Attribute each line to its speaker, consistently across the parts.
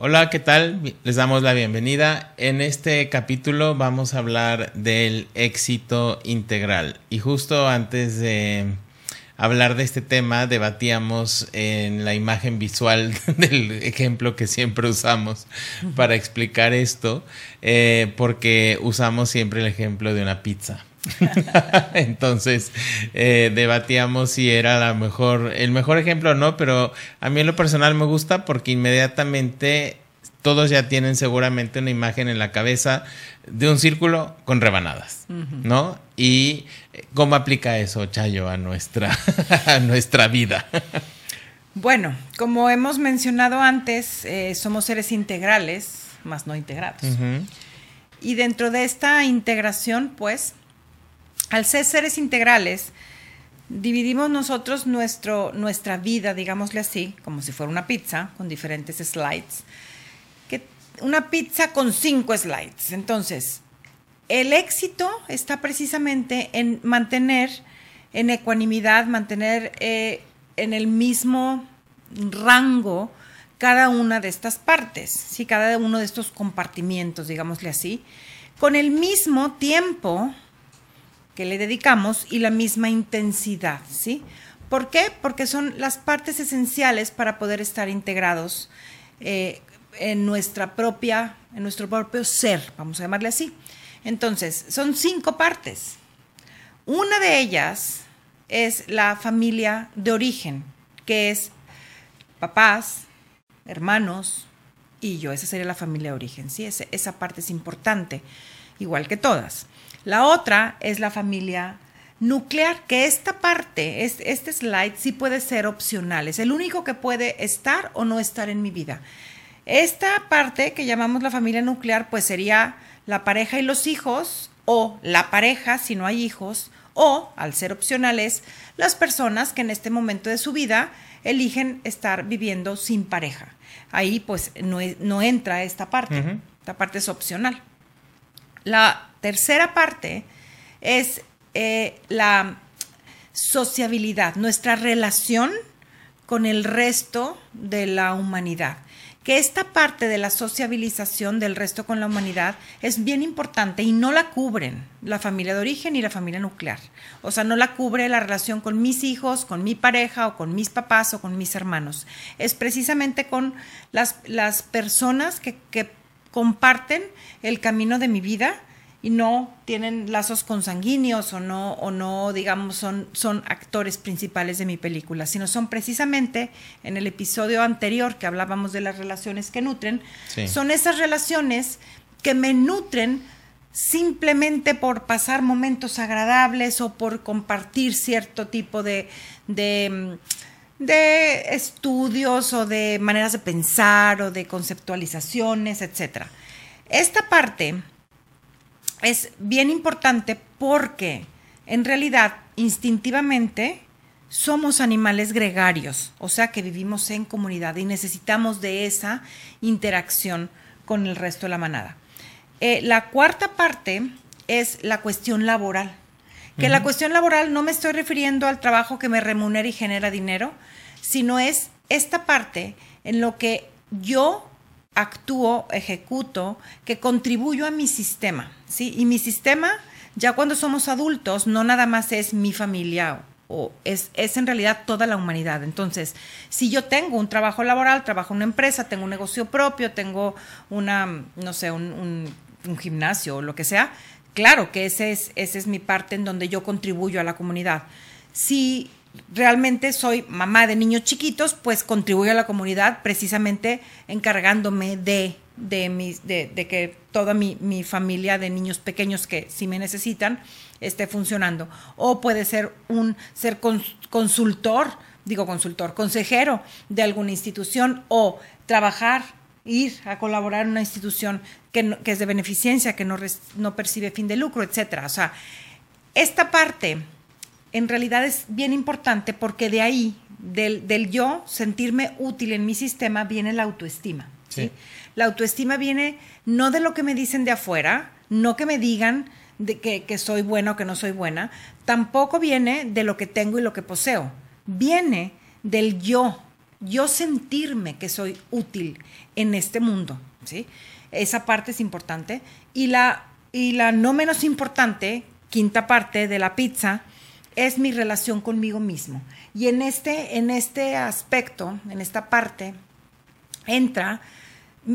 Speaker 1: Hola, ¿qué tal? Les damos la bienvenida. En este capítulo vamos a hablar del éxito integral. Y justo antes de hablar de este tema, debatíamos en la imagen visual del ejemplo que siempre usamos para explicar esto, eh, porque usamos siempre el ejemplo de una pizza. Entonces, eh, debatíamos si era la mejor, el mejor ejemplo o no, pero a mí en lo personal me gusta porque inmediatamente todos ya tienen seguramente una imagen en la cabeza de un círculo con rebanadas, ¿no? Y eh, cómo aplica eso, Chayo, a nuestra, a nuestra vida.
Speaker 2: Bueno, como hemos mencionado antes, eh, somos seres integrales, más no integrados. Y dentro de esta integración, pues, al ser seres integrales, dividimos nosotros nuestro, nuestra vida, digámosle así, como si fuera una pizza, con diferentes slides. Que una pizza con cinco slides. Entonces, el éxito está precisamente en mantener en ecuanimidad, mantener eh, en el mismo rango cada una de estas partes, ¿sí? cada uno de estos compartimientos, digámosle así, con el mismo tiempo que le dedicamos y la misma intensidad, ¿sí? ¿Por qué? Porque son las partes esenciales para poder estar integrados eh, en nuestra propia, en nuestro propio ser, vamos a llamarle así. Entonces, son cinco partes. Una de ellas es la familia de origen, que es papás, hermanos y yo. Esa sería la familia de origen, ¿sí? esa parte es importante, igual que todas. La otra es la familia nuclear, que esta parte, este slide sí puede ser opcional, es el único que puede estar o no estar en mi vida. Esta parte que llamamos la familia nuclear, pues sería la pareja y los hijos, o la pareja si no hay hijos, o, al ser opcionales, las personas que en este momento de su vida eligen estar viviendo sin pareja. Ahí pues no, entra esta parte, esta parte es opcional. La tercera parte es eh, la sociabilidad, nuestra relación con el resto de la humanidad. Que esta parte de la sociabilización del resto con la humanidad es bien importante y no la cubren la familia de origen y la familia nuclear. O sea, no la cubre la relación con mis hijos, con mi pareja o con mis papás o con mis hermanos. Es precisamente con las, las personas que, que comparten el camino de mi vida y no tienen lazos consanguíneos o no, o no digamos, son, son actores principales de mi película, sino son precisamente, en el episodio anterior que hablábamos de las relaciones que nutren, son esas relaciones que me nutren simplemente por pasar momentos agradables o por compartir cierto tipo de, de, de estudios o de maneras de pensar o de conceptualizaciones, etc. Esta parte es bien importante porque en realidad instintivamente somos animales gregarios, o sea que vivimos en comunidad y necesitamos de esa interacción con el resto de la manada. Eh, la cuarta parte es la cuestión laboral. Que la cuestión laboral no me estoy refiriendo al trabajo que me remunera y genera dinero, sino es esta parte en lo que yo actúo, ejecuto, que contribuyo a mi sistema, ¿sí? Y mi sistema, ya cuando somos adultos, no nada más es mi familia o es, es, en realidad toda la humanidad. Entonces, si yo tengo un trabajo laboral, trabajo en una empresa, tengo un negocio propio, tengo una, no sé, un, gimnasio o lo que sea, claro que ese es, esa es mi parte en donde yo contribuyo a la comunidad. Si realmente soy mamá de niños chiquitos, pues contribuyo a la comunidad precisamente encargándome de, de, mis, de, que toda mi, familia de niños pequeños que si me necesitan esté funcionando. O puede ser un ser consultor, digo consultor, consejero de alguna institución o trabajar, ir a colaborar en una institución que, que es de beneficencia, que no, no percibe fin de lucro, etcétera. O sea, esta parte en realidad es bien importante porque de ahí, del, yo sentirme útil en mi sistema, viene la autoestima. ¿sí? La autoestima viene no de lo que me dicen de afuera, no que me digan de que, que soy buena o que no soy buena, tampoco viene de lo que tengo y lo que poseo, viene del yo yo sentirme que soy útil en este mundo, ¿sí? Esa parte es importante. Y la, y la no menos importante, quinta parte de la pizza, es mi relación conmigo mismo. Y en este, en este aspecto, en esta parte, entra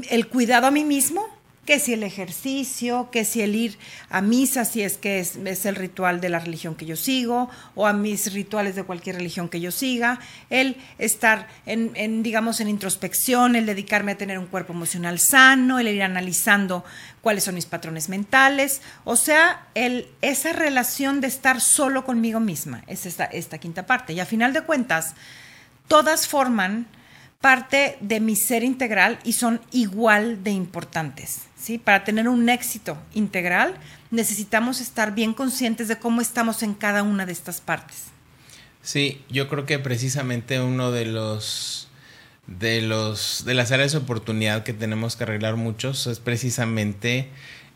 Speaker 2: el cuidado a mí mismo, que si el ejercicio, que si el ir a misa, si es que es, el ritual de la religión que yo sigo, o a mis rituales de cualquier religión que yo siga, el estar en, digamos, en introspección, el dedicarme a tener un cuerpo emocional sano, el ir analizando cuáles son mis patrones mentales, o sea, el, esa relación de estar solo conmigo misma, es esta, esta quinta parte. Y a final de cuentas, todas forman parte de mi ser integral y son igual de importantes. ¿sí? Para tener un éxito integral necesitamos estar bien conscientes de cómo estamos en cada una de estas partes.
Speaker 1: Sí, yo creo que precisamente uno de los de los de las áreas de oportunidad que tenemos que arreglar muchos es precisamente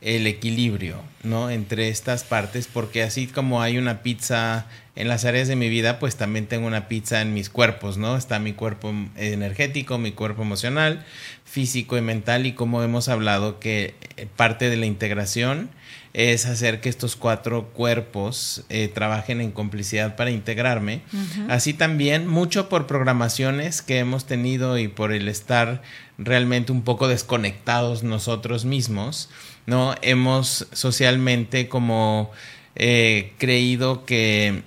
Speaker 1: el equilibrio, ¿no? Entre estas partes, porque así como hay una pizza en las áreas de mi vida, pues también tengo una pizza en mis cuerpos, ¿no? Está mi cuerpo energético, mi cuerpo emocional, físico y mental, y como hemos hablado que eh, parte de la integración es hacer que estos cuatro cuerpos eh, trabajen en complicidad para integrarme. Así también, mucho por programaciones que hemos tenido y por el estar realmente un poco desconectados nosotros mismos, ¿no? Hemos socialmente como eh, creído que,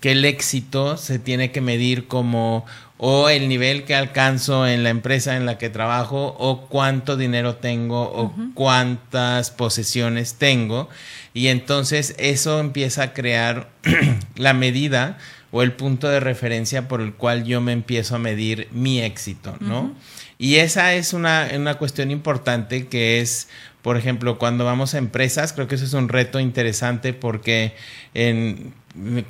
Speaker 1: que el éxito se tiene que medir como o el nivel que alcanzo en la empresa en la que trabajo o cuánto dinero tengo o cuántas posesiones tengo. Y entonces eso empieza a crear la medida o el punto de referencia por el cual yo me empiezo a medir mi éxito, ¿no? Y esa es una, una cuestión importante que es por ejemplo, cuando vamos a empresas, creo que eso es un reto interesante porque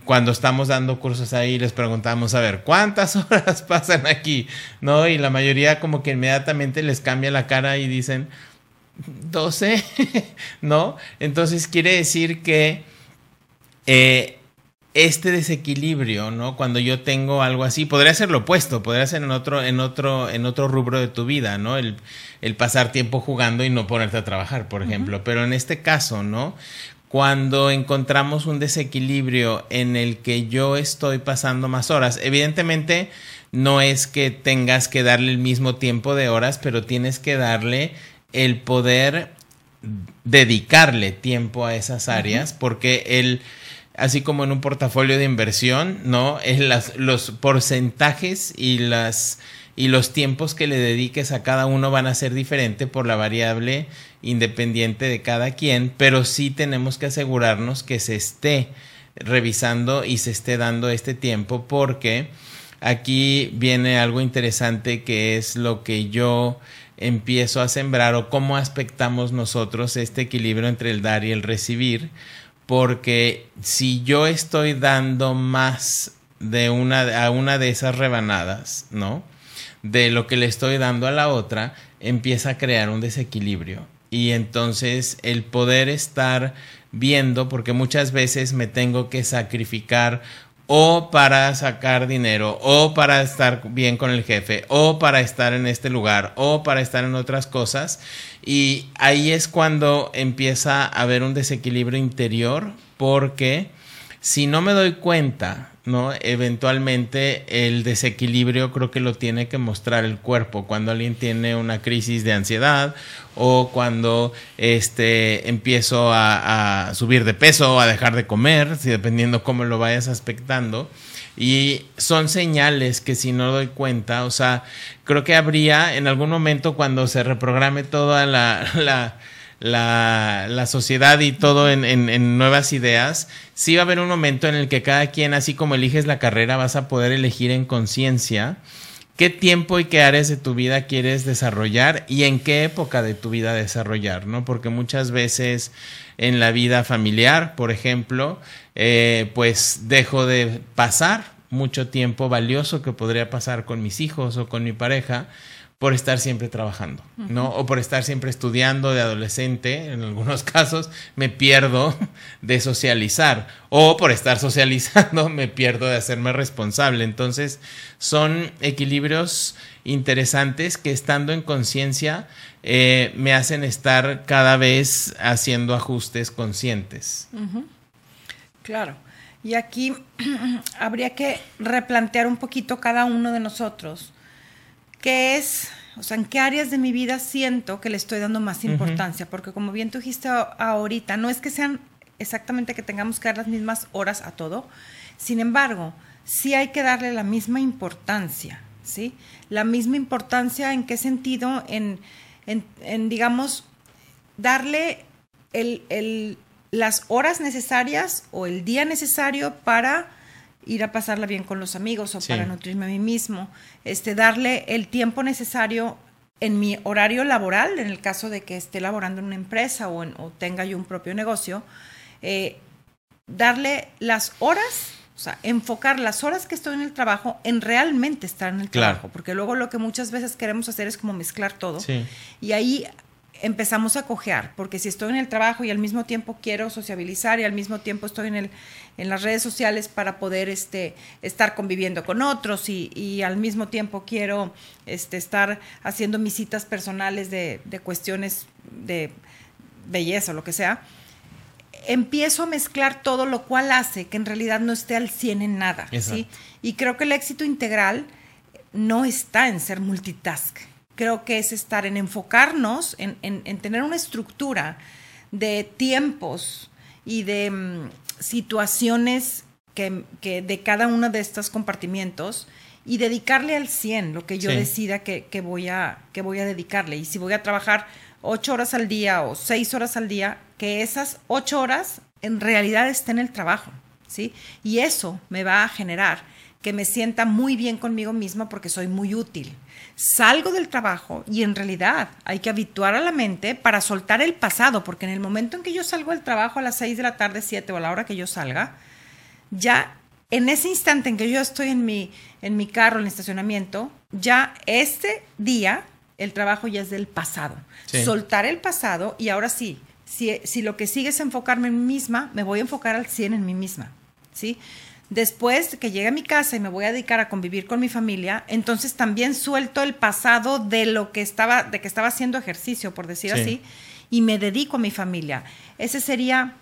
Speaker 1: cuando estamos dando cursos ahí les preguntamos, a ver, ¿cuántas horas pasan aquí? ¿No? Y la mayoría como que inmediatamente les cambia la cara y dicen, 12, ¿no? Entonces quiere decir que eh, este desequilibrio, ¿no? Cuando yo tengo algo así, podría ser lo opuesto, podría ser en otro, en otro, en otro rubro de tu vida, ¿no? El, el pasar tiempo jugando y no ponerte a trabajar, por ejemplo. Pero en este caso, ¿no? Cuando encontramos un desequilibrio en el que yo estoy pasando más horas, evidentemente no es que tengas que darle el mismo tiempo de horas, pero tienes que darle el poder dedicarle tiempo a esas áreas, porque el así como en un portafolio de inversión, ¿no? Es las, los porcentajes y las y los tiempos que le dediques a cada uno van a ser diferentes por la variable independiente de cada quien, pero sí tenemos que asegurarnos que se esté revisando y se esté dando este tiempo porque aquí viene algo interesante que es lo que yo empiezo a sembrar o cómo aspectamos nosotros este equilibrio entre el dar y el recibir porque si yo estoy dando más de una a una de esas rebanadas, ¿no? De lo que le estoy dando a la otra, empieza a crear un desequilibrio. Y entonces el poder estar viendo, porque muchas veces me tengo que sacrificar o para sacar dinero, o para estar bien con el jefe, o para estar en este lugar, o para estar en otras cosas. Y ahí es cuando empieza a haber un desequilibrio interior, porque si no me doy cuenta ¿no? Eventualmente el desequilibrio creo que lo tiene que mostrar el cuerpo cuando alguien tiene una crisis de ansiedad o cuando este empiezo a, subir de peso o a dejar de comer, si dependiendo cómo lo vayas aspectando. Y son señales que si no doy cuenta, o sea, creo que habría en algún momento cuando se reprograme toda la la, la sociedad y todo en, en, nuevas ideas, sí va a haber un momento en el que cada quien, así como eliges la carrera, vas a poder elegir en conciencia qué tiempo y qué áreas de tu vida quieres desarrollar y en qué época de tu vida desarrollar, ¿no? Porque muchas veces en la vida familiar, por ejemplo, eh, pues dejo de pasar mucho tiempo valioso que podría pasar con mis hijos o con mi pareja por estar siempre trabajando, ¿no? O por estar siempre estudiando de adolescente, en algunos casos me pierdo de socializar, o por estar socializando me pierdo de hacerme responsable. Entonces, son equilibrios interesantes que estando en conciencia eh, me hacen estar cada vez haciendo ajustes conscientes.
Speaker 2: Claro. Y aquí habría que replantear un poquito cada uno de nosotros ¿qué es, o sea, en qué áreas de mi vida siento que le estoy dando más importancia? Porque como bien tú dijiste ahorita, no es que sean exactamente que tengamos que dar las mismas horas a todo, sin embargo, sí hay que darle la misma importancia, ¿sí? La misma importancia en qué sentido, en, en, digamos, darle el, las horas necesarias o el día necesario para ir a pasarla bien con los amigos o para nutrirme a mí mismo, este, darle el tiempo necesario en mi horario laboral, en el caso de que esté laborando en una empresa o, o tenga yo un propio negocio, eh, darle las horas, o sea, enfocar las horas que estoy en el trabajo en realmente estar en el trabajo, porque luego lo que muchas veces queremos hacer es como mezclar todo. Y ahí empezamos a cojear, porque si estoy en el trabajo y al mismo tiempo quiero sociabilizar y al mismo tiempo estoy en, el, en las redes sociales para poder este, estar conviviendo con otros y, al mismo tiempo quiero este, estar haciendo mis citas personales de, cuestiones de belleza o lo que sea, empiezo a mezclar todo, lo cual hace que en realidad no esté al 100 en nada. ¿sí? Y creo que el éxito integral no está en ser multitask creo que es estar en enfocarnos, en, tener una estructura de tiempos y de mm, situaciones que, de cada uno de estos compartimientos y dedicarle al 100 lo que yo decida que, voy a, que voy a dedicarle. Y si voy a trabajar ocho horas al día o seis horas al día, que esas ocho horas en realidad estén en el trabajo, ¿sí? Y eso me va a generar que me sienta muy bien conmigo misma porque soy muy útil. Salgo del trabajo y en realidad hay que habituar a la mente para soltar el pasado, porque en el momento en que yo salgo del trabajo a las 6 de la tarde, 7 o a la hora que yo salga, ya en ese instante en que yo estoy en mi, en mi carro, en el estacionamiento, ya este día el trabajo ya es del pasado. Soltar el pasado y ahora sí, si, si lo que sigue es enfocarme en mí misma, me voy a enfocar al 100 en mí misma. ¿sí? Después que llegue a mi casa y me voy a dedicar a convivir con mi familia, entonces también suelto el pasado de lo que estaba, de que estaba haciendo ejercicio, por decir así, y me dedico a mi familia. Ese sería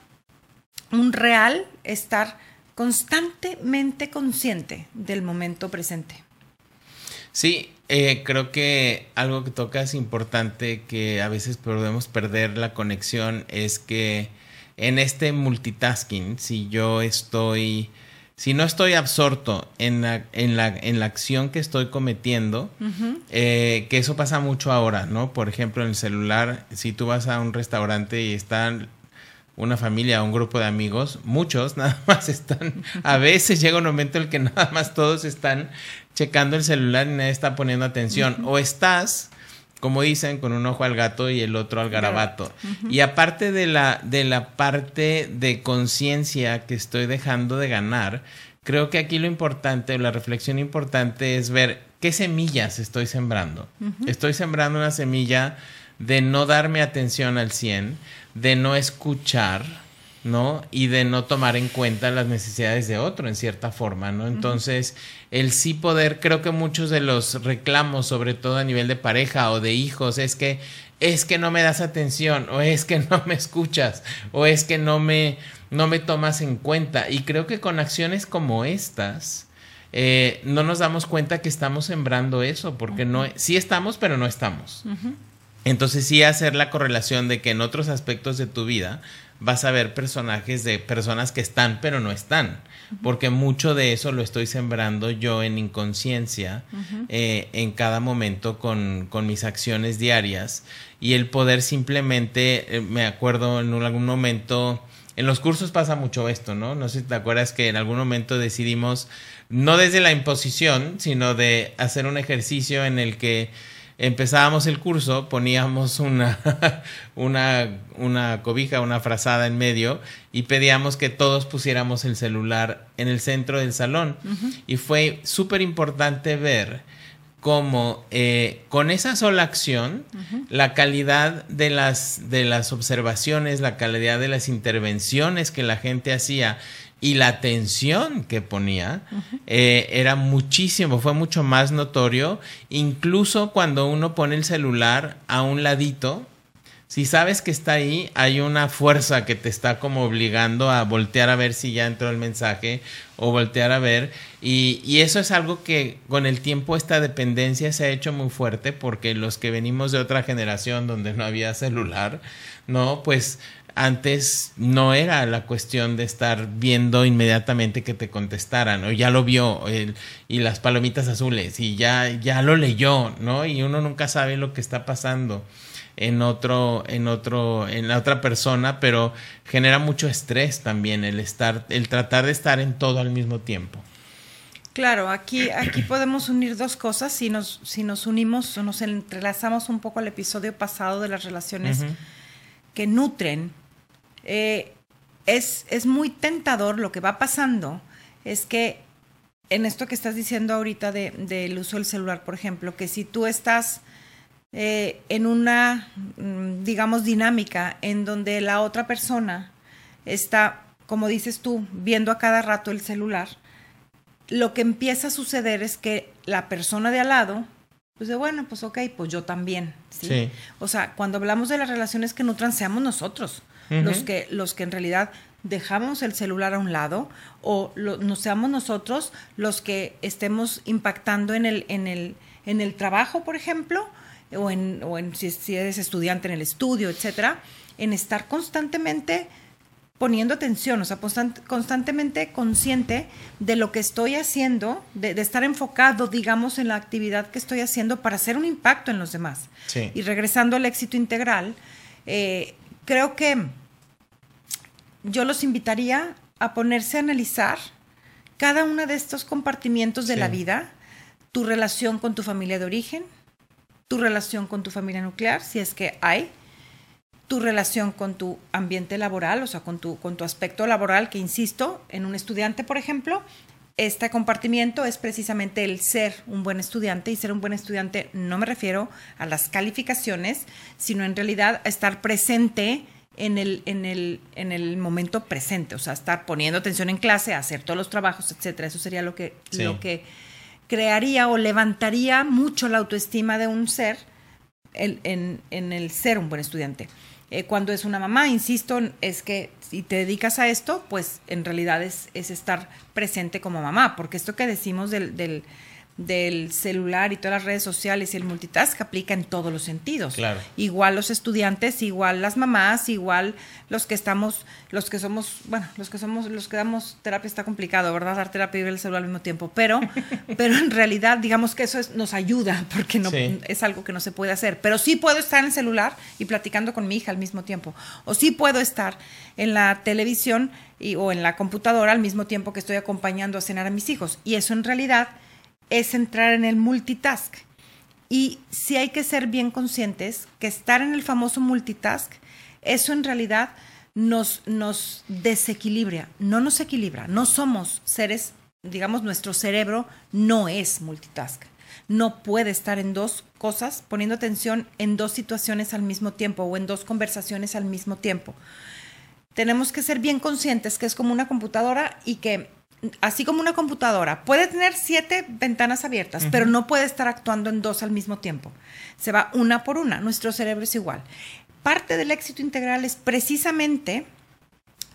Speaker 2: un real estar constantemente consciente del momento presente.
Speaker 1: Sí, eh, creo que algo que toca es importante que a veces podemos perder la conexión es que en este multitasking, si yo estoy si no estoy absorto en la, en la, en la acción que estoy cometiendo, eh, que eso pasa mucho ahora, ¿no? Por ejemplo, en el celular, si tú vas a un restaurante y están una familia o un grupo de amigos, muchos nada más están, a veces llega un momento en el que nada más todos están checando el celular y nadie está poniendo atención, o estás como dicen, con un ojo al gato y el otro al garabato. Y aparte de la, de la parte de conciencia que estoy dejando de ganar, creo que aquí lo importante, la reflexión importante es ver qué semillas estoy sembrando. Estoy sembrando una semilla de no darme atención al 100, de no escuchar, ¿no? Y de no tomar en cuenta las necesidades de otro en cierta forma, ¿no? Entonces, el sí poder, creo que muchos de los reclamos, sobre todo a nivel de pareja o de hijos, es que es que no me das atención, o es que no me escuchas, o es que no me, no me tomas en cuenta. Y creo que con acciones como estas, eh, no nos damos cuenta que estamos sembrando eso, porque no, sí estamos, pero no estamos. Entonces sí hacer la correlación de que en otros aspectos de tu vida vas a ver personajes de personas que están pero no están, porque mucho de eso lo estoy sembrando yo en inconsciencia eh, en cada momento con, con, mis acciones diarias. Y el poder simplemente, eh, me acuerdo en algún momento, en los cursos pasa mucho esto, ¿no? No sé si te acuerdas que en algún momento decidimos, no desde la imposición, sino de hacer un ejercicio en el que empezábamos el curso, poníamos una, una, una cobija, una frazada en medio y pedíamos que todos pusiéramos el celular en el centro del salón. Y fue súper importante ver cómo eh, con esa sola acción, la calidad de las, de las observaciones, la calidad de las intervenciones que la gente hacía y la atención que ponía eh, era muchísimo, fue mucho más notorio, incluso cuando uno pone el celular a un ladito, si sabes que está ahí, hay una fuerza que te está como obligando a voltear a ver si ya entró el mensaje o voltear a ver. Y, y, eso es algo que con el tiempo esta dependencia se ha hecho muy fuerte porque los que venimos de otra generación donde no había celular, ¿no? Pues antes no era la cuestión de estar viendo inmediatamente que te contestaran, o ya lo vio, y las palomitas azules, y ya, ya lo leyó, ¿no? Y uno nunca sabe lo que está pasando en otro, en otro, en la otra persona, pero genera mucho estrés también el estar, el tratar de estar en todo al mismo tiempo.
Speaker 2: Claro, aquí, aquí podemos unir dos cosas si nos, si nos unimos o nos entrelazamos un poco al episodio pasado de las relaciones que nutren eh, es, es muy tentador lo que va pasando, es que en esto que estás diciendo ahorita del uso del celular, por ejemplo, que si tú estás eh, en una, mm, digamos, dinámica en donde la otra persona está, como dices tú, viendo a cada rato el celular, lo que empieza a suceder es que la persona de al lado, pues de bueno, pues ok, pues yo también. ¿sí? O sea, cuando hablamos de las relaciones que nutran, seamos nosotros los, que, los que en realidad dejamos el celular a un lado o no seamos nosotros los que estemos impactando en el, en el, en el trabajo, por ejemplo, o en, o en si, eres estudiante en el estudio, etcétera, en estar constantemente poniendo atención, o sea, constantemente consciente de lo que estoy haciendo, de, estar enfocado, digamos, en la actividad que estoy haciendo para hacer un impacto en los demás. Y regresando al éxito integral, eh, creo que yo los invitaría a ponerse a analizar cada uno de estos compartimientos de la vida, tu relación con tu familia de origen, tu relación con tu familia nuclear, si es que hay, tu relación con tu ambiente laboral, o sea, con tu, con tu aspecto laboral, que insisto, en un estudiante, por ejemplo, este compartimiento es precisamente el ser un buen estudiante y ser un buen estudiante no me refiero a las calificaciones, sino en realidad a estar presente en el, en el, en el momento presente, o sea, estar poniendo atención en clase, hacer todos los trabajos, etcétera. Eso sería lo que, lo que crearía o levantaría mucho la autoestima de un ser en, en el ser un buen estudiante. Eh, cuando es una mamá, insisto, es que si te dedicas a esto, pues en realidad es, es estar presente como mamá, porque esto que decimos del, del del celular y todas las redes sociales y el multitask aplica en todos los sentidos.
Speaker 1: Claro.
Speaker 2: Igual los estudiantes, igual las mamás, igual los que estamos, los que somos, bueno, los que somos, los que damos terapia está complicado, ¿verdad? Dar terapia y ver el celular al mismo tiempo, pero, pero en realidad digamos que eso nos ayuda porque no es algo que no se puede hacer. Pero sí puedo estar en el celular y platicando con mi hija al mismo tiempo, o sí puedo estar en la televisión y, o en la computadora al mismo tiempo que estoy acompañando a cenar a mis hijos. Y eso en realidad es entrar en el multitask. Y sí hay que ser bien conscientes que estar en el famoso multitask, eso en realidad nos, nos desequilibra, no nos equilibra. No somos seres, digamos, nuestro cerebro no es multitask. No puede estar en dos cosas, poniendo atención en dos situaciones al mismo tiempo o en dos conversaciones al mismo tiempo. Tenemos que ser bien conscientes que es como una computadora y que así como una computadora, puede tener siete ventanas abiertas, pero no puede estar actuando en dos al mismo tiempo. Se va una por una. Nuestro cerebro es igual. Parte del éxito integral es precisamente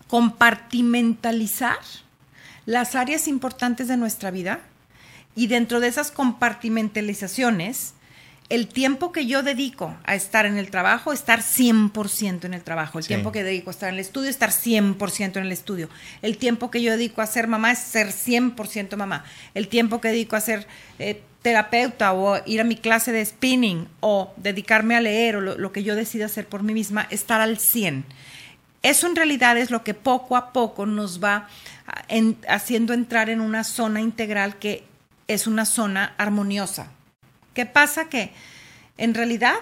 Speaker 2: compartimentalizar las áreas importantes de nuestra vida y dentro de esas compartimentalizaciones el tiempo que yo dedico a estar en el trabajo, estar 100% en el trabajo. El tiempo que dedico a estar en el estudio, estar 100% en el estudio. El tiempo que yo dedico a ser mamá es ser 100% mamá. El tiempo que dedico a ser eh, terapeuta o ir a mi clase de spinning o dedicarme a leer o lo, que yo decida hacer por mí misma, estar al 100. Eso en realidad es lo que poco a poco nos va ah, haciendo entrar en una zona integral que es una zona armoniosa, ¿Qué pasa? Que en realidad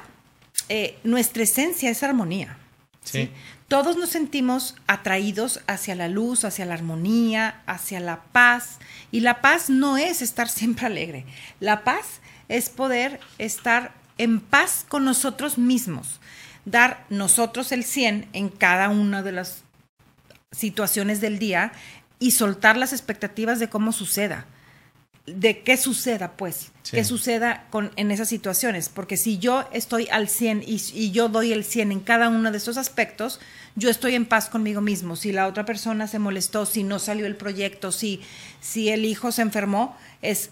Speaker 2: eh, nuestra esencia es armonía. Sí. Todos nos sentimos atraídos hacia la luz, hacia la armonía, hacia la paz. Y la paz no es estar siempre alegre. La paz es poder estar en paz con nosotros mismos, dar nosotros el 100 en cada una de las situaciones del día y soltar las expectativas de cómo suceda de qué suceda, pues, qué suceda con, en esas situaciones. Porque si yo estoy al 100 y, y, yo doy el 100 en cada uno de esos aspectos, yo estoy en paz conmigo mismo. Si la otra persona se molestó, si no salió el proyecto, si, si el hijo se enfermó, es,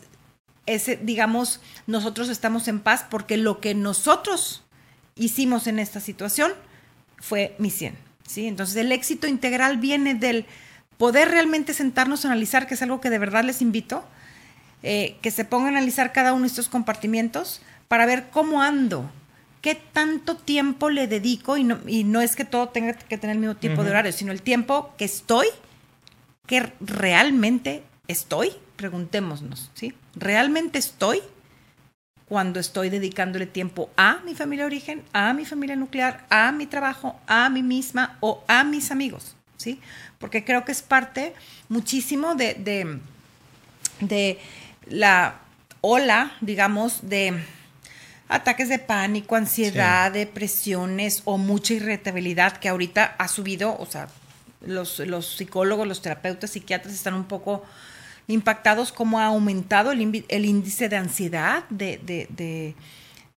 Speaker 2: ese, digamos, nosotros estamos en paz porque lo que nosotros hicimos en esta situación fue mi 100. ¿sí? Entonces el éxito integral viene del poder realmente sentarnos a analizar, que es algo que de verdad les invito, eh, que se ponga a analizar cada uno de estos compartimientos para ver cómo ando, qué tanto tiempo le dedico, y no, y no es que todo tenga que tener el mismo tipo de horario, sino el tiempo que estoy, que realmente estoy, preguntémonos, ¿sí? ¿Realmente estoy cuando estoy dedicándole tiempo a mi familia de origen, a mi familia nuclear, a mi trabajo, a mí misma o a mis amigos? ¿Sí? Porque creo que es parte muchísimo de, de la ola, digamos, de ataques de pánico, ansiedad, depresiones o mucha irritabilidad que ahorita ha subido, o sea, los, los, psicólogos, los terapeutas, psiquiatras están un poco impactados como ha aumentado el, el índice de ansiedad, de, de,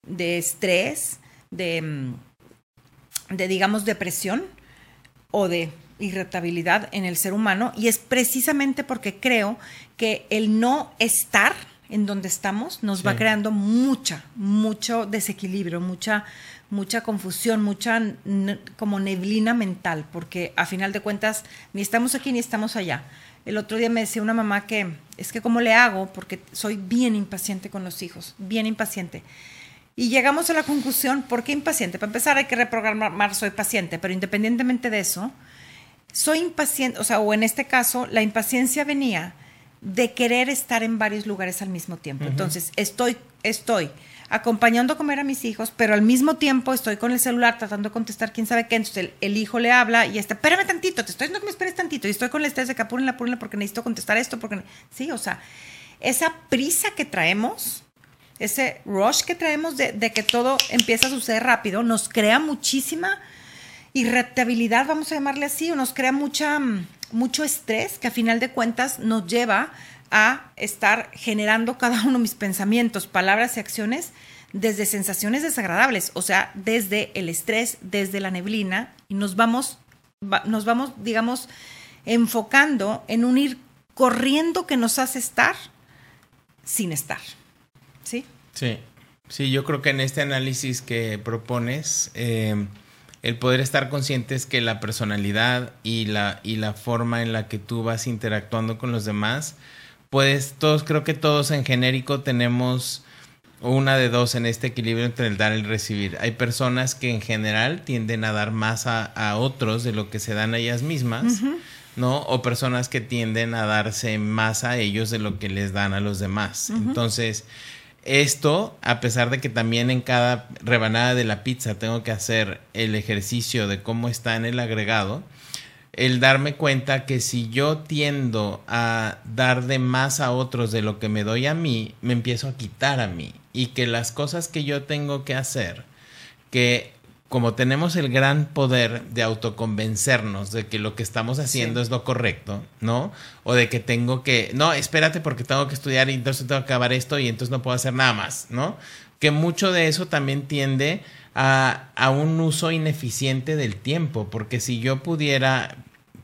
Speaker 2: de, estrés, de, mm, de, digamos, depresión o de irritabilidad en el ser humano y es precisamente porque creo que el no estar en donde estamos nos va creando mucha, mucho desequilibrio, mucha, mucha confusión, mucha como neblina mental, porque a final de cuentas ni estamos aquí ni estamos allá. El otro día me decía una mamá que es que cómo le hago porque soy bien impaciente con los hijos, bien impaciente. Y llegamos a la conclusión, ¿por qué impaciente? Para empezar hay que reprogramar, soy paciente, pero independientemente de eso, soy impaciente, o sea, o en este caso, la impaciencia venía de querer estar en varios lugares al mismo tiempo. Entonces, estoy, estoy acompañando a comer a mis hijos, pero al mismo tiempo estoy con el celular tratando de contestar quién sabe qué. Entonces, el, hijo le habla y está, espérame tantito, te estoy diciendo que me esperes tantito. Y estoy con el estrés de que apúrenla, apúrenla porque necesito contestar esto, porque... Sí, o sea, esa prisa que traemos, ese rush que traemos de, de que todo empieza a suceder rápido, nos crea muchísima irritabilidad, vamos a llamarle así, o nos crea mucha, mm, mucho estrés que a final de cuentas nos lleva a estar generando cada uno mis pensamientos, palabras y acciones desde sensaciones desagradables, o sea, desde el estrés, desde la neblina, y nos vamos, nos vamos, digamos, enfocando en un ir corriendo que nos hace estar sin estar. ¿Sí?
Speaker 1: Sí, sí, yo creo que en este análisis que propones, eh, el poder estar conscientes que la personalidad y la, y la forma en la que tú vas interactuando con los demás, pues todos, creo que todos en genérico tenemos una de dos en este equilibrio entre el dar y el recibir. Hay personas que en general tienden a dar más a, otros de lo que se dan a ellas mismas, ¿no? O personas que tienden a darse más a ellos de lo que les dan a los demás. Entonces, esto, a pesar de que también en cada rebanada de la pizza tengo que hacer el ejercicio de cómo está en el agregado, el darme cuenta que si yo tiendo a dar de más a otros de lo que me doy a mí, me empiezo a quitar a mí. Y que las cosas que yo tengo que hacer, que como tenemos el gran poder de autoconvencernos de que lo que estamos haciendo es lo correcto, ¿no? O de que tengo que, no, espérate porque tengo que estudiar y entonces tengo que acabar esto y entonces no puedo hacer nada más, ¿no? Que mucho de eso también tiende a, a un uso ineficiente del tiempo, porque si yo pudiera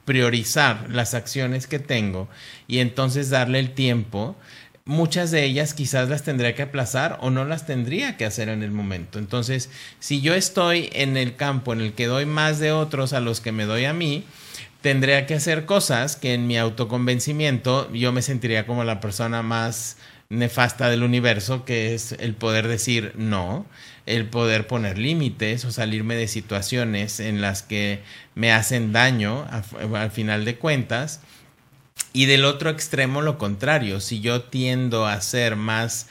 Speaker 1: priorizar las acciones que tengo y entonces darle el tiempo, muchas de ellas quizás las tendría que aplazar o no las tendría que hacer en el momento. Entonces, si yo estoy en el campo en el que doy más de otros a los que me doy a mí, tendría que hacer cosas que en mi autoconvencimiento yo me sentiría como la persona más nefasta del universo, que es el poder decir no, el poder poner límites o salirme de situaciones en las que me hacen daño al final de cuentas y del otro extremo lo contrario, si yo tiendo a ser más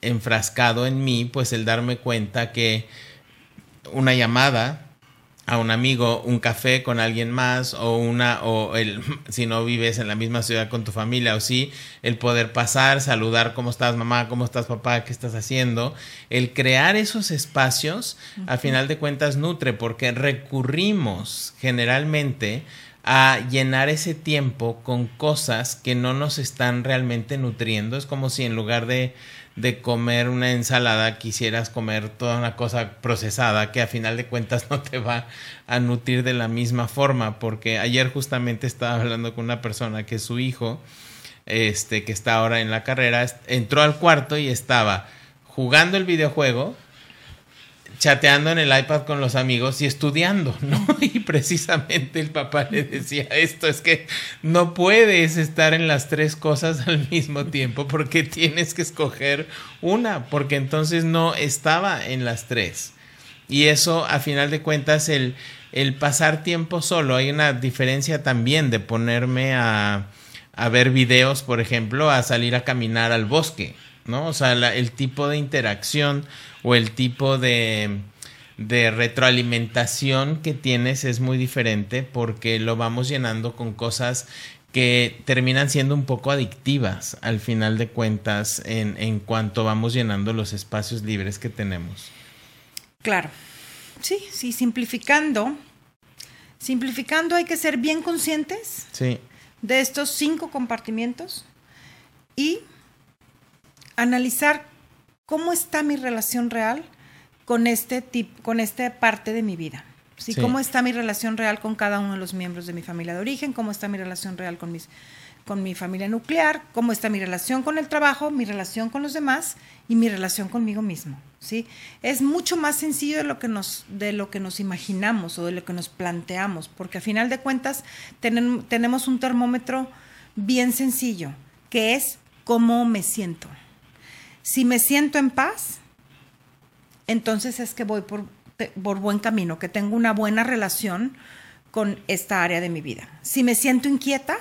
Speaker 1: enfrascado en mí, pues el darme cuenta que una llamada a un amigo un café con alguien más o una o el si no vives en la misma ciudad con tu familia o sí el poder pasar saludar cómo estás mamá cómo estás papá qué estás haciendo el crear esos espacios a final de cuentas nutre porque recurrimos generalmente a llenar ese tiempo con cosas que no nos están realmente nutriendo. Es como si en lugar de de comer una ensalada quisieras comer toda una cosa procesada que a final de cuentas no te va a nutrir de la misma forma porque ayer justamente estaba hablando con una persona que su hijo este que está ahora en la carrera entró al cuarto y estaba jugando el videojuego chateando en el iPad con los amigos y estudiando, ¿no? Y precisamente el papá le decía esto, es que no puedes estar en las tres cosas al mismo tiempo porque tienes que escoger una, porque entonces no estaba en las tres. Y eso, a final de cuentas, el, el pasar tiempo solo, hay una diferencia también de ponerme a, a ver videos, por ejemplo, a salir a caminar al bosque, ¿no? O sea, el tipo de interacción o el tipo de, de retroalimentación que tienes es muy diferente porque lo vamos llenando con cosas que terminan siendo un poco adictivas al final de cuentas en, en cuanto vamos llenando los espacios libres que tenemos.
Speaker 2: Claro, sí, sí, simplificando, simplificando hay que ser bien conscientes
Speaker 1: sí.
Speaker 2: de estos cinco compartimientos y analizar cómo está mi relación real con este tipo, con esta parte de mi vida. ¿sí? ¿Cómo está mi relación real con cada uno de los miembros de mi familia de origen? ¿Cómo está mi relación real con mis con mi familia nuclear, cómo está mi relación con el trabajo, mi relación con los demás y mi relación conmigo mismo, ¿sí? Es mucho más sencillo de lo que nos de lo que nos imaginamos o de lo que nos planteamos, porque a final de cuentas tenemos un termómetro bien sencillo, que es cómo me siento. Si me siento en paz, entonces es que voy por, buen camino, que tengo una buena relación con esta área de mi vida. Si me siento inquieta,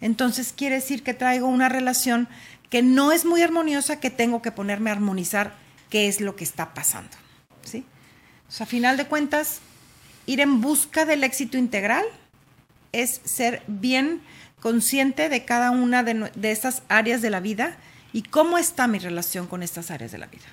Speaker 2: entonces quiere decir que traigo una relación que no es muy armoniosa, que tengo que ponerme a armonizar qué es lo que está pasando. ¿sí? O sea, a final de cuentas, ir en busca del éxito integral es ser bien consciente de cada una de, de áreas de la vida ¿Y cómo está mi relación con estas áreas de la vida?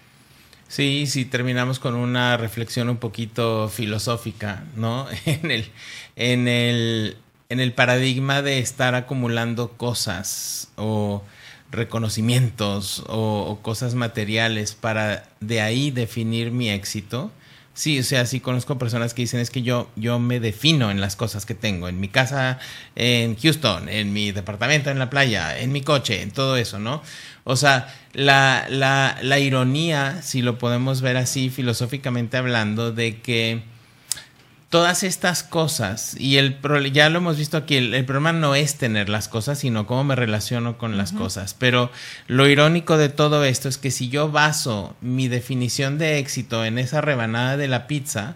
Speaker 1: Sí, sí, terminamos con una reflexión un poquito filosófica, ¿no? En el, en el, en el paradigma de estar acumulando cosas o reconocimientos o, o, cosas materiales para de ahí definir mi éxito. Sí, o sea, sí conozco personas que dicen es que yo, yo me defino en las cosas que tengo, en mi casa en Houston, en mi departamento en la playa, en mi coche, en todo eso, ¿no? O sea, la, la, la ironía, si lo podemos ver así filosóficamente hablando, de que todas estas cosas, y el ya lo hemos visto aquí, el, problema no es tener las cosas, sino cómo me relaciono con las cosas. Pero lo irónico de todo esto es que si yo baso mi definición de éxito en esa rebanada de la pizza,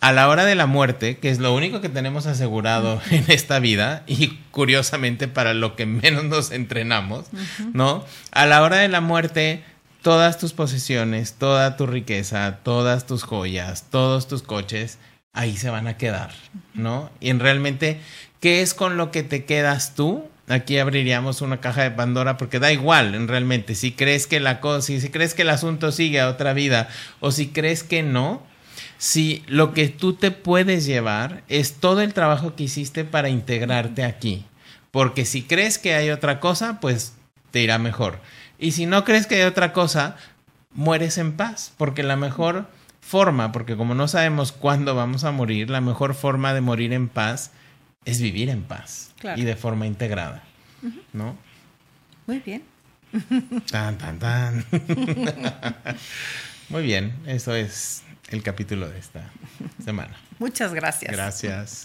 Speaker 1: a la hora de la muerte, que es lo único que tenemos asegurado en esta vida, y curiosamente para lo que menos nos entrenamos, ¿no? A la hora de la muerte, todas tus posesiones, toda tu riqueza, todas tus joyas, todos tus coches, ahí se van a quedar, ¿no? Y en realmente, ¿qué es con lo que te quedas tú? Aquí abriríamos una caja de Pandora porque da igual, en realmente, si crees que la cosa, si crees que el asunto sigue a otra vida o si crees que no, si lo que tú te puedes llevar es todo el trabajo que hiciste para integrarte aquí. Porque si crees que hay otra cosa, pues te irá mejor. Y si no crees que hay otra cosa, mueres en paz. Porque la mejor forma, porque como no sabemos cuándo vamos a morir, la mejor forma de morir en paz es vivir en paz. Y de forma integrada. ¿No?
Speaker 2: Muy bien.
Speaker 1: Tan, tan, tan. Muy bien, eso es el capítulo de esta semana.
Speaker 2: Muchas gracias.
Speaker 1: Gracias.